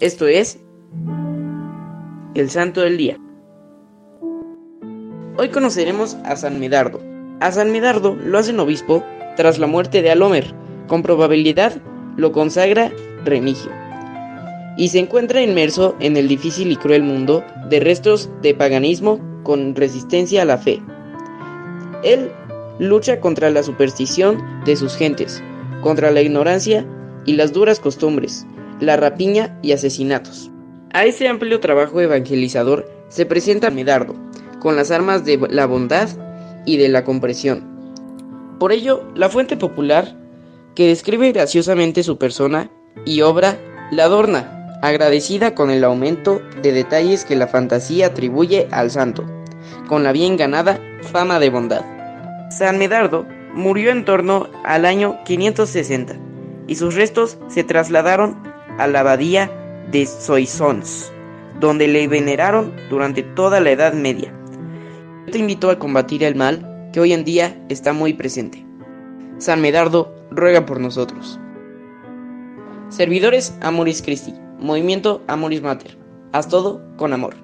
Esto es el Santo del Día. Hoy conoceremos a San Medardo. A San Medardo lo hacen obispo tras la muerte de Alomer. Con probabilidad lo consagra Remigio. Y se encuentra inmerso en el difícil y cruel mundo de restos de paganismo con resistencia a la fe. Él lucha contra la superstición de sus gentes, contra la ignorancia y las duras costumbres, la rapiña y asesinatos. A ese amplio trabajo evangelizador se presenta Medardo, con las armas de la bondad y de la compresión. Por ello, la fuente popular, que describe graciosamente su persona y obra, la adorna, agradecida con el aumento de detalles que la fantasía atribuye al santo, con la bien ganada fama de bondad. San Medardo murió en torno al año 560 y sus restos se trasladaron a la abadía de Soissons, donde le veneraron durante toda la Edad Media. Yo te invito a combatir el mal que hoy en día está muy presente. San Medardo ruega por nosotros. Servidores Amoris Christi, Movimiento Amoris Mater. Haz todo con amor.